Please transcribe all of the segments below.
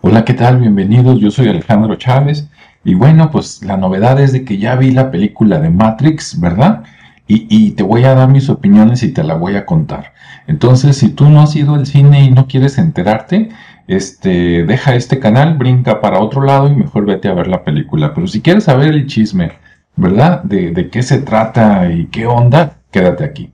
Hola, ¿qué tal? Bienvenidos, yo soy Alejandro Chávez y bueno, pues la novedad es de que ya vi la película de Matrix, ¿verdad? Y, te voy a dar mis opiniones y te la voy a contar. Entonces, si tú no has ido al cine y no quieres enterarte, este, deja este canal, brinca para otro lado y mejor vete a ver la película. Pero si quieres saber el chisme, ¿verdad? De, de qué se trata y qué onda, quédate aquí.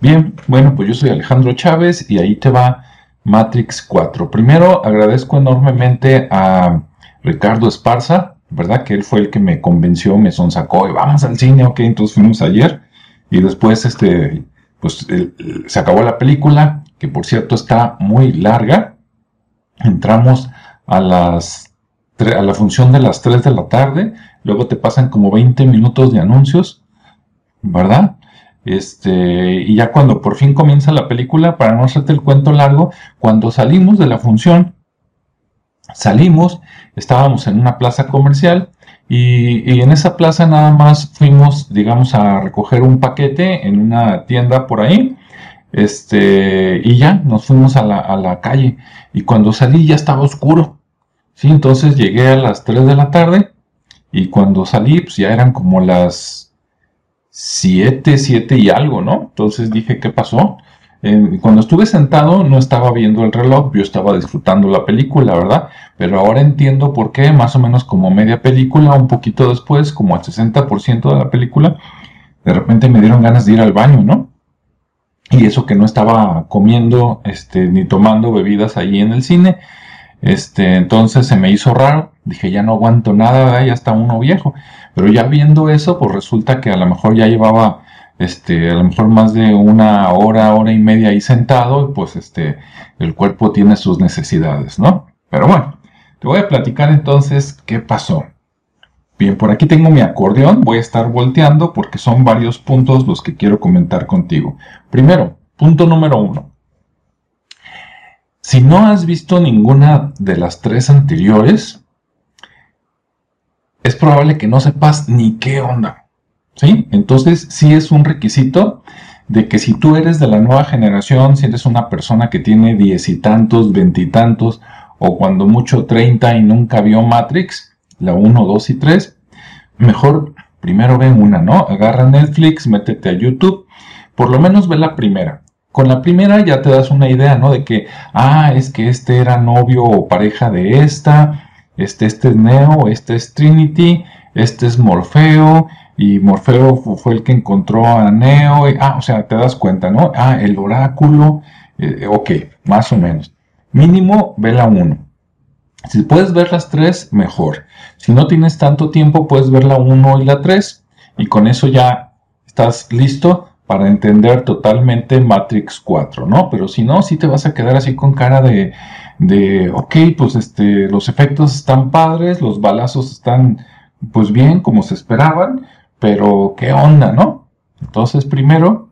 Bien, bueno, pues yo soy Alejandro Chávez y ahí te va Matrix 4. Primero agradezco enormemente a Ricardo Esparza, ¿verdad? Que él fue el que me convenció, me sonsacó y vamos al cine, ok, entonces fuimos ayer y después este, pues se acabó la película, que por cierto está muy larga. Entramos a las a la función de las 3 de la tarde, luego te pasan como 20 minutos de anuncios, ¿verdad? Este, y ya cuando por fin comienza la película, para no hacerte el cuento largo, cuando salimos de la función, salimos, estábamos en una plaza comercial y, en esa plaza nada más fuimos, digamos, a recoger un paquete en una tienda por ahí. Este, y ya nos fuimos a la, a la calle. Y cuando salí ya estaba oscuro. ¿sí? Entonces llegué a las 3 de la tarde. Y cuando salí, pues ya eran como las 7, 7 y algo, ¿no? Entonces dije, ¿qué pasó? cuando estuve sentado no estaba viendo el reloj, yo estaba disfrutando la película, ¿verdad? Pero ahora entiendo por qué, más o menos como media película, un poquito después, como al 60% de la película, de repente me dieron ganas de ir al baño, ¿no? Y eso que no estaba comiendo, este, ni tomando bebidas ahí en el cine, este, entonces se me hizo raro, dije, ya no aguanto nada, ya está uno viejo. Pero ya viendo eso, pues resulta que a lo mejor ya llevaba, este, a lo mejor más de una hora, hora y media ahí sentado, y pues este, el cuerpo tiene sus necesidades, ¿no? Pero bueno, te voy a platicar entonces qué pasó. Bien, por aquí tengo mi acordeón, voy a estar volteando porque son varios puntos los que quiero comentar contigo. Primero, punto número uno. Si no has visto ninguna de las tres anteriores, es probable que no sepas ni qué onda. ¿Sí? Entonces, sí es un requisito de que si tú eres de la nueva generación, si eres una persona que tiene diez y tantos, veintitantos, o cuando mucho treinta y nunca vio Matrix, la 1, 2 y 3, mejor primero ve una, ¿no? Agarra Netflix, métete a YouTube, por lo menos ve la primera. Con la primera ya te das una idea, ¿no? De que, ah, es que este era novio o pareja de esta, este, es Neo, este es Trinity, este es Morfeo, y Morfeo fue el que encontró a Neo, ah, o sea, te das cuenta, ¿no? Ah, el oráculo, eh, ok, más o menos. Mínimo, ve la 1. Si puedes ver las tres, mejor. Si no tienes tanto tiempo, puedes ver la 1 y la 3, y con eso ya estás listo para entender totalmente Matrix 4, ¿no? Pero si no, sí te vas a quedar así con cara de, de, ok, pues este, los efectos están padres, los balazos están, pues bien, como se esperaban, pero ¿qué onda, no? Entonces, primero,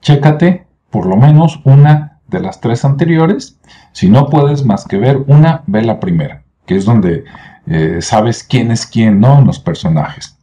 chécate por lo menos una de las tres anteriores. Si no puedes más que ver una, ve la primera, que es donde eh, sabes quién es quién, ¿no? los personajes.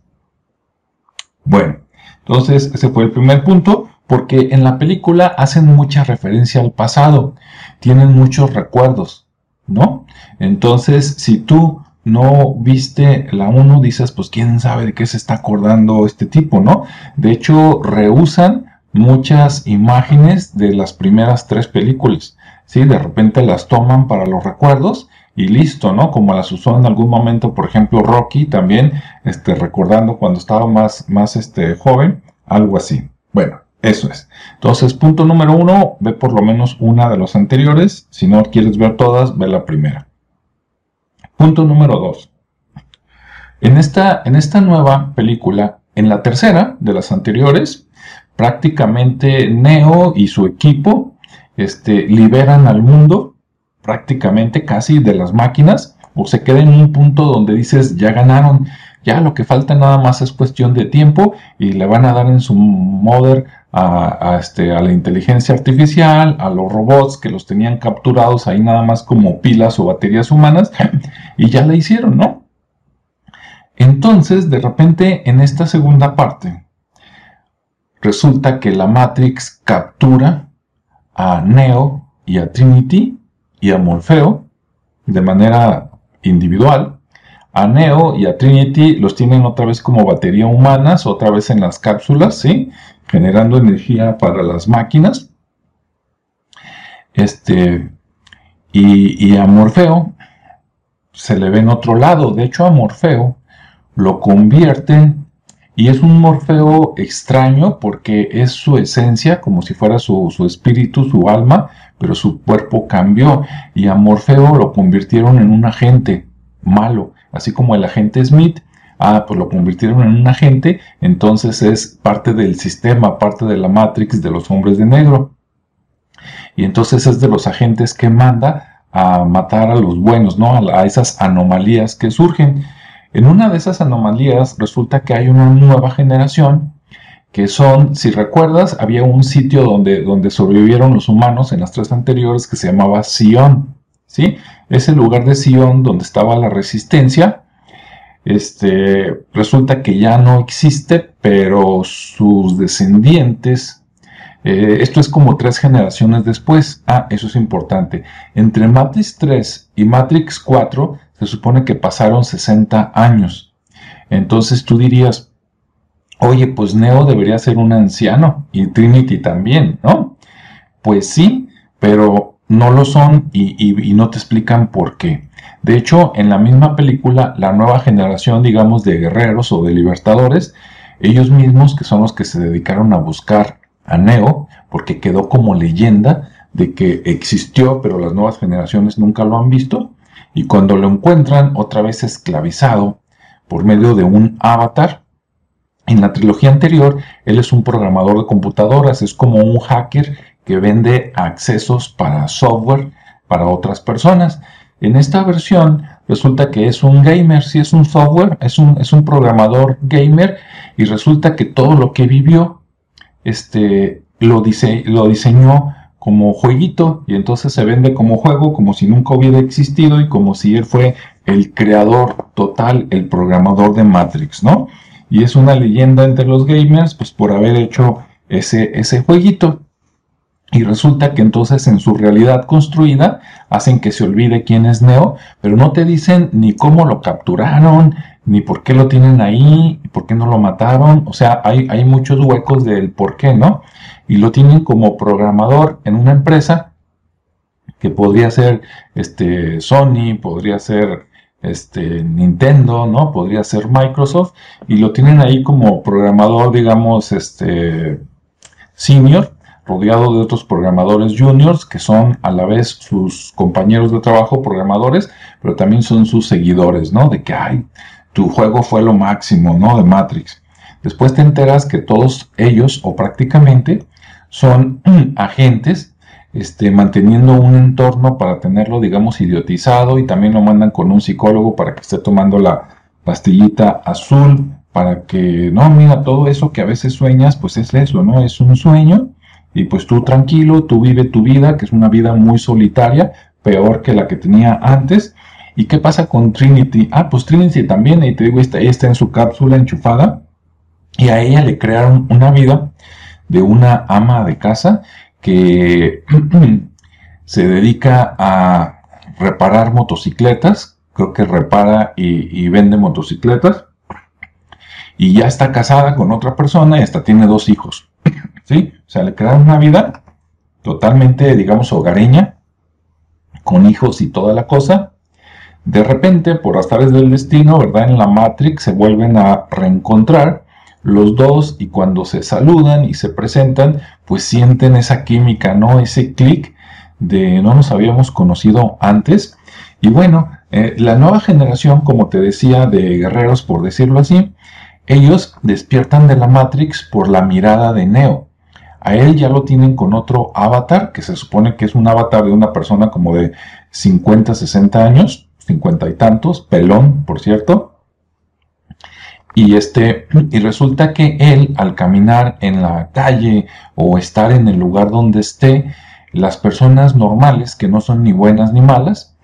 Bueno, entonces, ese fue el primer punto, porque en la película hacen mucha referencia al pasado, tienen muchos recuerdos, ¿no? Entonces, si tú no viste la 1, dices, pues quién sabe de qué se está acordando este tipo, ¿no? De hecho, rehusan muchas imágenes de las primeras tres películas, ¿sí? De repente las toman para los recuerdos y listo, ¿no? Como las usó en algún momento, por ejemplo, Rocky también, este, recordando cuando estaba más, más este, joven, algo así. Bueno, eso es. Entonces, punto número uno, ve por lo menos una de los anteriores. Si no quieres ver todas, ve la primera. Punto número dos. En esta, en esta nueva película, en la tercera de las anteriores, prácticamente Neo y su equipo este, liberan al mundo prácticamente casi de las máquinas o se queda en un punto donde dices ya ganaron, ya lo que falta nada más es cuestión de tiempo y le van a dar en su mother a, este, a la inteligencia artificial, a los robots que los tenían capturados ahí nada más como pilas o baterías humanas y ya la hicieron, ¿no? Entonces, de repente, en esta segunda parte, resulta que la Matrix captura a Neo y a Trinity y a Morfeo, de manera individual. A Neo y a Trinity los tienen otra vez como batería humanas, otra vez en las cápsulas, ¿sí? Generando energía para las máquinas. Este, y, a Morfeo se le ve en otro lado. De hecho, a Morfeo lo convierten y es un Morfeo extraño porque es su esencia, como si fuera su, espíritu, su alma, pero su cuerpo cambió. Y a Morfeo lo convirtieron en un agente malo, así como el agente Smith. Ah, pues lo convirtieron en un agente, entonces es parte del sistema, parte de la Matrix de los hombres de negro. Y entonces es de los agentes que manda a matar a los buenos, ¿no? A, esas anomalías que surgen. En una de esas anomalías resulta que hay una nueva generación que son, si recuerdas, había un sitio donde, donde sobrevivieron los humanos en las tres anteriores que se llamaba Sion, ¿sí? Ese lugar de Sion donde estaba la resistencia, este, resulta que ya no existe, pero sus descendientes, eh, esto es como tres generaciones después, ah, eso es importante, entre Matrix 3 y Matrix 4 se supone que pasaron 60 años. Entonces tú dirías, oye, pues Neo debería ser un anciano y Trinity también, ¿no? Pues sí, pero no lo son y, no te explican por qué. De hecho, en la misma película, la nueva generación, digamos, de guerreros o de libertadores, ellos mismos, que son los que se dedicaron a buscar a Neo, porque quedó como leyenda de que existió, pero las nuevas generaciones nunca lo han visto, y cuando lo encuentran otra vez esclavizado por medio de un avatar, en la trilogía anterior, él es un programador de computadoras, es como un hacker que vende accesos para software para otras personas. En esta versión resulta que es un gamer, si es un software, es un, es un programador gamer y resulta que todo lo que vivió este, lo, dice, lo diseñó como jueguito y entonces se vende como juego, como si nunca hubiera existido y como si él fue el creador total, el programador de Matrix, ¿no? Y es una leyenda entre los gamers, pues por haber hecho ese, ese jueguito. Y resulta que entonces en su realidad construida hacen que se olvide quién es Neo, pero no te dicen ni cómo lo capturaron, ni por qué lo tienen ahí, por qué no lo mataron. O sea, hay, hay muchos huecos del por qué, ¿no? y lo tienen como programador en una empresa que podría ser este, Sony, podría ser este, Nintendo, ¿no? Podría ser Microsoft, y lo tienen ahí como programador, digamos, este, senior, rodeado de otros programadores juniors, que son a la vez sus compañeros de trabajo programadores, pero también son sus seguidores, ¿no? De que, ay, tu juego fue lo máximo, ¿no? De Matrix. Después te enteras que todos ellos, o prácticamente, son agentes este, manteniendo un entorno para tenerlo, digamos, idiotizado y también lo mandan con un psicólogo para que esté tomando la pastillita azul para que, no, mira, todo eso que a veces sueñas, pues es eso, ¿no? Es un sueño y pues tú tranquilo, tú vive tu vida, que es una vida muy solitaria, peor que la que tenía antes. ¿Y qué pasa con Trinity? Ah, pues Trinity también, y te digo, está, está en su cápsula enchufada y a ella le crearon una vida de una ama de casa que se dedica a reparar motocicletas, creo que repara y, vende motocicletas, y ya está casada con otra persona y hasta tiene dos hijos. ¿Sí? O sea, le crearon una vida totalmente, digamos, hogareña, con hijos y toda la cosa. De repente, por azares del destino, ¿verdad? En la Matrix se vuelven a reencontrar los dos y cuando se saludan y se presentan, pues sienten esa química, ¿no? Ese clic de no nos habíamos conocido antes. Y bueno, eh, la nueva generación, como te decía, de guerreros, por decirlo así, ellos despiertan de la Matrix por la mirada de Neo. A él ya lo tienen con otro avatar, que se supone que es un avatar de una persona como de 50, 60 años, 50 y tantos, pelón, por cierto, y, este, y resulta que él, al caminar en la calle o estar en el lugar donde esté, las personas normales, que no son ni buenas ni malas,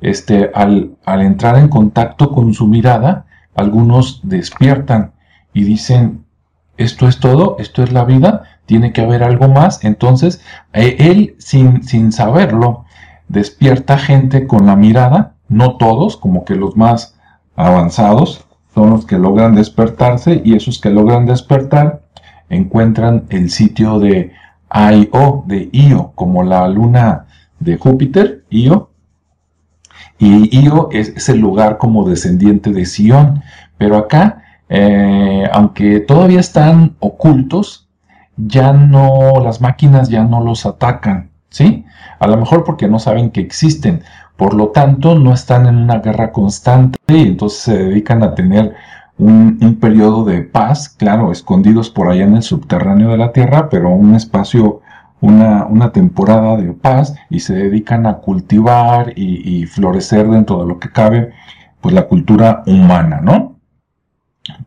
este, al, al entrar en contacto con su mirada, algunos despiertan y dicen, esto es todo, esto es la vida, tiene que haber algo más. Entonces, eh, él, sin, sin saberlo, despierta gente con la mirada, no todos, como que los más avanzados son los que logran despertarse y esos que logran despertar encuentran el sitio de Io, de Io, como la luna de Júpiter, Io. Y Io es, el lugar como descendiente de Sion. Pero acá, eh, aunque todavía están ocultos, ya no, las máquinas ya no los atacan, ¿sí? A lo mejor porque no saben que existen. Por lo tanto, no están en una guerra constante y entonces se dedican a tener un, periodo de paz, claro, escondidos por allá en el subterráneo de la Tierra, pero un espacio, una, temporada de paz y se dedican a cultivar y, florecer dentro de lo que cabe, pues la cultura humana, ¿no?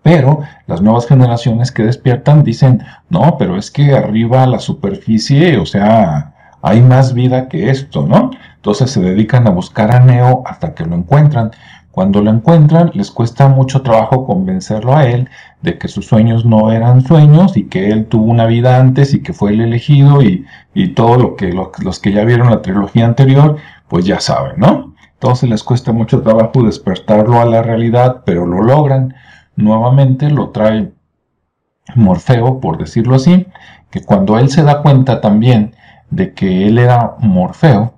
Pero las nuevas generaciones que despiertan dicen, no, pero es que arriba la superficie, o sea, hay más vida que esto, ¿no? Entonces se dedican a buscar a Neo hasta que lo encuentran. Cuando lo encuentran, les cuesta mucho trabajo convencerlo a él de que sus sueños no eran sueños y que él tuvo una vida antes y que fue el elegido y, todo lo que los que ya vieron la trilogía anterior, pues ya saben, ¿no? Entonces les cuesta mucho trabajo despertarlo a la realidad, pero lo logran. Nuevamente lo trae Morfeo, por decirlo así, que cuando él se da cuenta también de que él era Morfeo,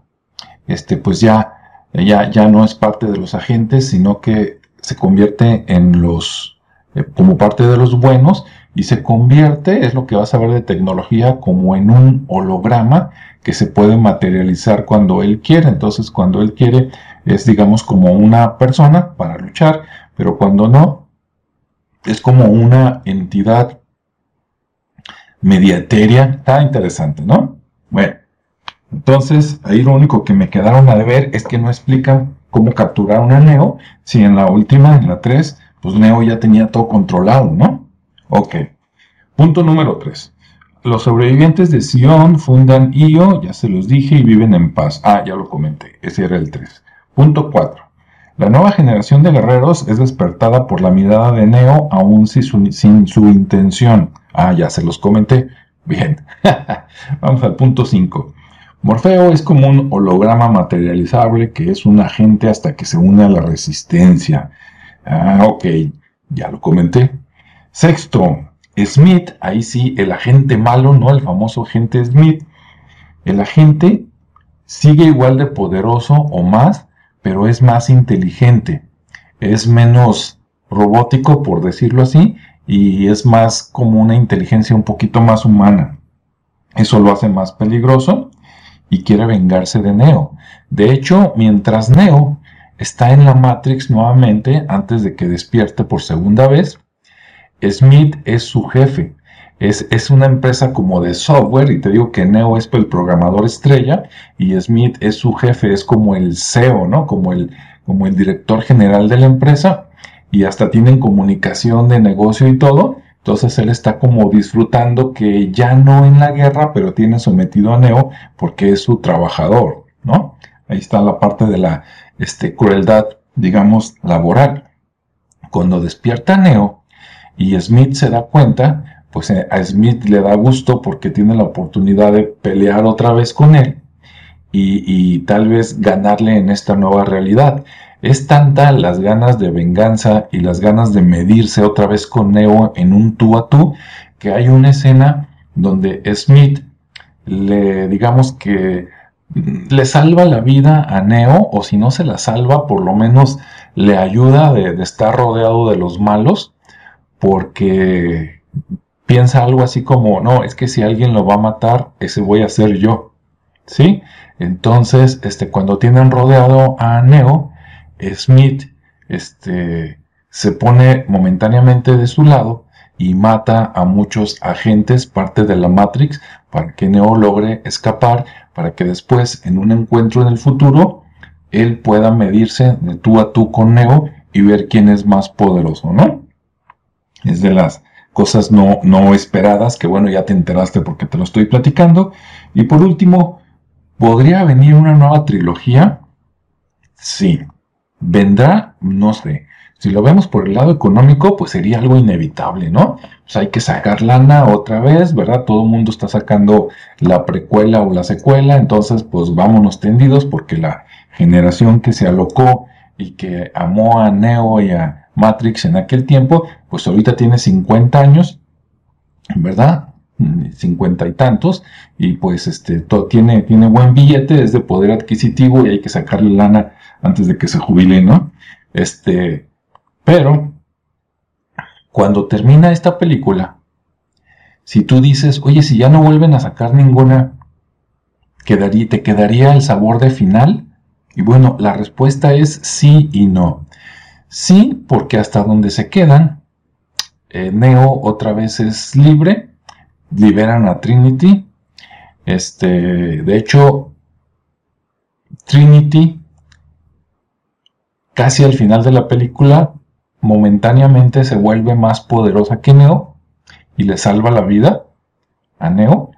este, pues ya ya, ya no es parte de los agentes, sino que se convierte en los, eh, como parte de los buenos y se convierte, es lo que vas a ver de tecnología, como en un holograma que se puede materializar cuando él quiere. Entonces, cuando él quiere, es digamos como una persona para luchar, pero cuando no, es como una entidad mediateria. Está interesante, ¿no? Bueno. Entonces, ahí lo único que me quedaron a deber es que no explican cómo capturar a Neo, si en la última, en la 3, pues Neo ya tenía todo controlado, ¿no? Ok. Punto número 3. Los sobrevivientes de Sion fundan Io, ya se los dije, y viven en paz. Ah, ya lo comenté, ese era el 3. Punto 4. La nueva generación de guerreros es despertada por la mirada de Neo, aún sin su, sin su intención. Ah, ya se los comenté. Bien. Vamos al punto 5. Morfeo es como un holograma materializable que es un agente hasta que se une a la resistencia. Ah, ok, ya lo comenté. Sexto, Smith, ahí sí, el agente malo, ¿no? El famoso agente Smith. El agente sigue igual de poderoso o más, pero es más inteligente. Es menos robótico, por decirlo así, y es más como una inteligencia un poquito más humana. Eso lo hace más peligroso y quiere vengarse de Neo. De hecho, mientras Neo está en la Matrix nuevamente, antes de que despierte por segunda vez, Smith es su jefe. Es, es, una empresa como de software y te digo que Neo es el programador estrella y Smith es su jefe, es como el CEO, ¿no? Como el, como el director general de la empresa y hasta tienen comunicación de negocio y todo. Entonces él está como disfrutando que ya no en la guerra, pero tiene sometido a Neo porque es su trabajador, ¿no? Ahí está la parte de la este, crueldad, digamos, laboral. Cuando despierta Neo y Smith se da cuenta, pues eh, a Smith le da gusto porque tiene la oportunidad de pelear otra vez con él y, tal vez ganarle en esta nueva realidad. Es tanta las ganas de venganza y las ganas de medirse otra vez con Neo en un tú a tú que hay una escena donde Smith le digamos que le salva la vida a Neo o si no se la salva por lo menos le ayuda de, estar rodeado de los malos porque piensa algo así como no es que si alguien lo va a matar ese voy a ser yo sí entonces este cuando tienen rodeado a Neo Smith este, se pone momentáneamente de su lado y mata a muchos agentes, parte de la Matrix, para que Neo logre escapar, para que después, en un encuentro en el futuro, él pueda medirse de tú a tú con Neo y ver quién es más poderoso, ¿no? Es de las cosas no, no esperadas, que bueno, ya te enteraste porque te lo estoy platicando. Y por último, ¿podría venir una nueva trilogía? Sí, ¿Vendrá? No sé. Si lo vemos por el lado económico, pues sería algo inevitable, ¿no? Pues hay que sacar lana otra vez, ¿verdad? Todo el mundo está sacando la precuela o la secuela, entonces pues vámonos tendidos porque la generación que se alocó y que amó a Neo y a Matrix en aquel tiempo, pues ahorita tiene 50 años, ¿verdad? 50 y tantos, y pues este todo, tiene, tiene buen billete, es de poder adquisitivo y hay que sacarle lana antes de que se jubile, ¿no? Este, pero cuando termina esta película, si tú dices, oye, si ya no vuelven a sacar ninguna, ¿quedaría, ¿te quedaría el sabor de final? Y bueno, la respuesta es sí y no. Sí, porque hasta donde se quedan, eh, Neo otra vez es libre, liberan a Trinity. Este, de hecho, Trinity, casi al final de la película, momentáneamente se vuelve más poderosa que Neo y le salva la vida a Neo.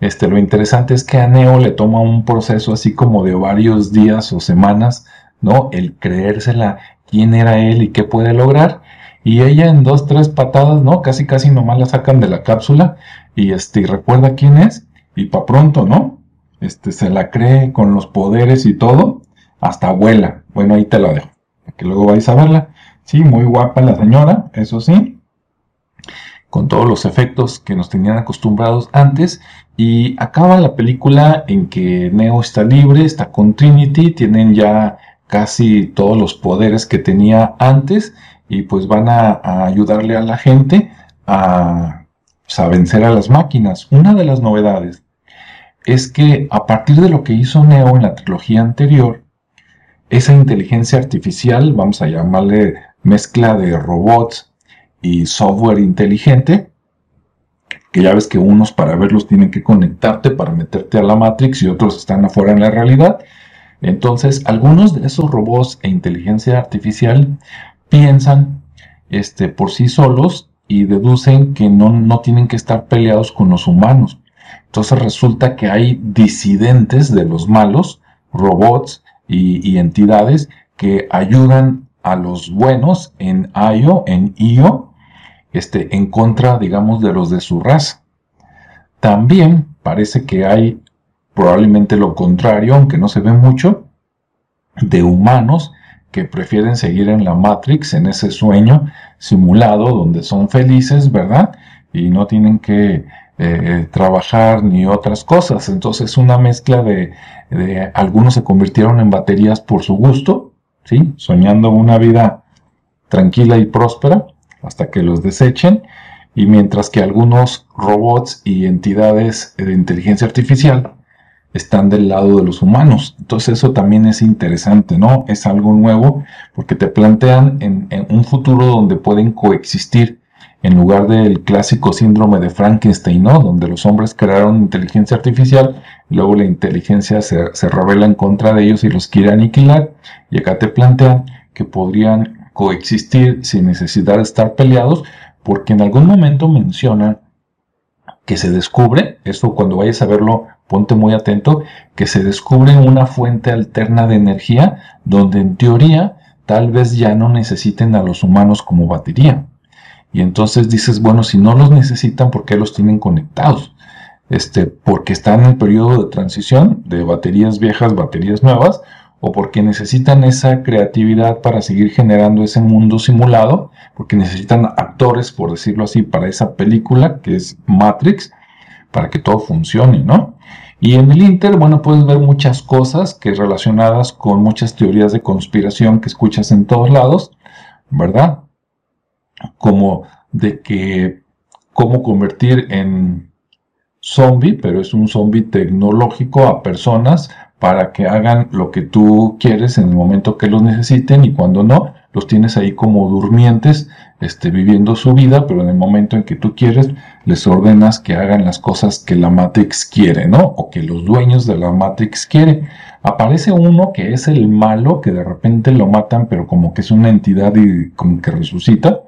Este, lo interesante es que a Neo le toma un proceso así como de varios días o semanas, ¿no? El creérsela quién era él y qué puede lograr. Y ella en dos, tres patadas, ¿no? Casi, casi nomás la sacan de la cápsula y este, recuerda quién es y pa' pronto, ¿no? Este, se la cree con los poderes y todo, hasta abuela. Bueno, ahí te la dejo, que luego vais a verla. Sí, muy guapa la señora, eso sí, con todos los efectos que nos tenían acostumbrados antes. Y acaba la película en que Neo está libre, está con Trinity, tienen ya casi todos los poderes que tenía antes y pues van a, ayudarle a la gente a, pues, a vencer a las máquinas. Una de las novedades es que a partir de lo que hizo Neo en la trilogía anterior, esa inteligencia artificial, vamos a llamarle mezcla de robots y software inteligente, que ya ves que unos para verlos tienen que conectarte para meterte a la Matrix y otros están afuera en la realidad, entonces, algunos de esos robots e inteligencia artificial piensan este, por sí solos y deducen que no, no tienen que estar peleados con los humanos. Entonces resulta que hay disidentes de los malos, robots y, entidades que ayudan a los buenos en IO, en IO, este, en contra, digamos, de los de su raza. También parece que hay probablemente lo contrario, aunque no se ve mucho, de humanos que prefieren seguir en la Matrix, en ese sueño simulado donde son felices, ¿verdad? Y no tienen que eh, trabajar ni otras cosas. Entonces una mezcla de, de, algunos se convirtieron en baterías por su gusto, ¿sí? Soñando una vida tranquila y próspera hasta que los desechen. Y mientras que algunos robots y entidades de inteligencia artificial están del lado de los humanos. Entonces eso también es interesante, ¿no? Es algo nuevo porque te plantean en, un futuro donde pueden coexistir en lugar del clásico síndrome de Frankenstein, ¿no? Donde los hombres crearon inteligencia artificial, luego la inteligencia se, se revela en contra de ellos y los quiere aniquilar. Y acá te plantean que podrían coexistir sin necesidad de estar peleados, porque en algún momento mencionan que se descubre, esto cuando vayas a verlo ponte muy atento, que se descubre una fuente alterna de energía donde en teoría tal vez ya no necesiten a los humanos como batería. Y entonces dices, bueno, si no los necesitan, ¿por qué los tienen conectados? Este, porque están en el periodo de transición de baterías viejas, baterías nuevas, o porque necesitan esa creatividad para seguir generando ese mundo simulado, porque necesitan actores, por decirlo así, para esa película que es Matrix, para que todo funcione, ¿no? Y en el Inter, bueno, puedes ver muchas cosas que relacionadas con muchas teorías de conspiración que escuchas en todos lados, ¿verdad? Como de que cómo convertir en zombie, pero es un zombie tecnológico a personas para que hagan lo que tú quieres en el momento que los necesiten y cuando no, los tienes ahí como durmientes, este, viviendo su vida, pero en el momento en que tú quieres, les ordenas que hagan las cosas que la Matrix quiere, ¿no? O que los dueños de la Matrix quieren. Aparece uno que es el malo, que de repente lo matan, pero como que es una entidad y como que resucita,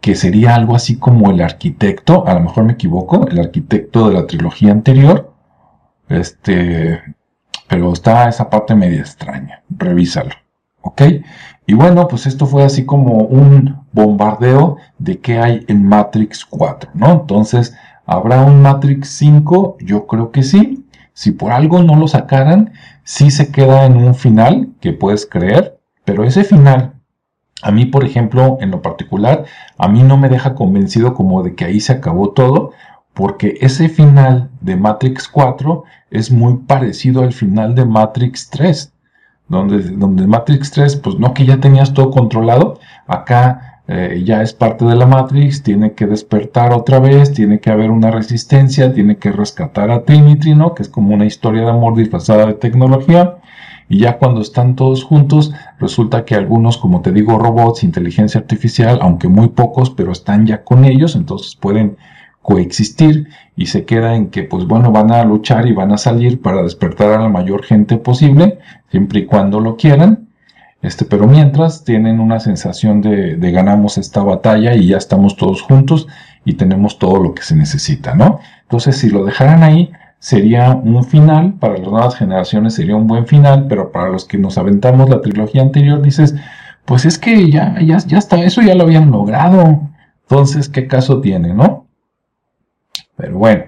que sería algo así como el arquitecto, a lo mejor me equivoco, el arquitecto de la trilogía anterior, este, pero está esa parte media extraña, revísalo, ¿ok? Y bueno, pues esto fue así como un bombardeo de qué hay en Matrix 4, ¿no? Entonces, ¿habrá un Matrix 5? Yo creo que sí. Si por algo no lo sacaran, sí se queda en un final que puedes creer, pero ese final, a mí, por ejemplo, en lo particular, a mí no me deja convencido como de que ahí se acabó todo, porque ese final de Matrix 4 es muy parecido al final de Matrix 3, donde, donde Matrix 3, pues no que ya tenías todo controlado, acá eh, ya es parte de la Matrix, tiene que despertar otra vez, tiene que haber una resistencia, tiene que rescatar a Trinity, ¿no? Que es como una historia de amor disfrazada de tecnología. Y ya cuando están todos juntos, resulta que algunos, como te digo, robots, inteligencia artificial, aunque muy pocos, pero están ya con ellos, entonces pueden coexistir y se queda en que pues bueno van a luchar y van a salir para despertar a la mayor gente posible siempre y cuando lo quieran. Este pero mientras tienen una sensación de, de ganamos esta batalla y ya estamos todos juntos y tenemos todo lo que se necesita no entonces si lo dejaran ahí sería un final para las nuevas generaciones sería un buen final pero para los que nos aventamos la trilogía anterior dices pues es que ya ya ya está eso ya lo habían logrado. Entonces qué caso tiene no pero bueno,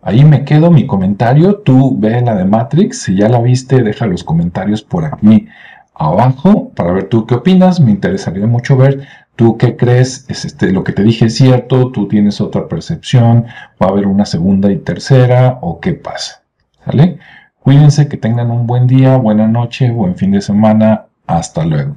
ahí me quedo mi comentario. Tú ve la de Matrix. Si ya la viste, deja los comentarios por aquí abajo para ver tú qué opinas. Me interesaría mucho ver tú qué crees. Es este, lo que te dije es cierto. Tú tienes otra percepción. Va a haber una segunda y tercera. O qué pasa. ¿Sale? Cuídense, que tengan un buen día, buena noche, buen fin de semana. Hasta luego.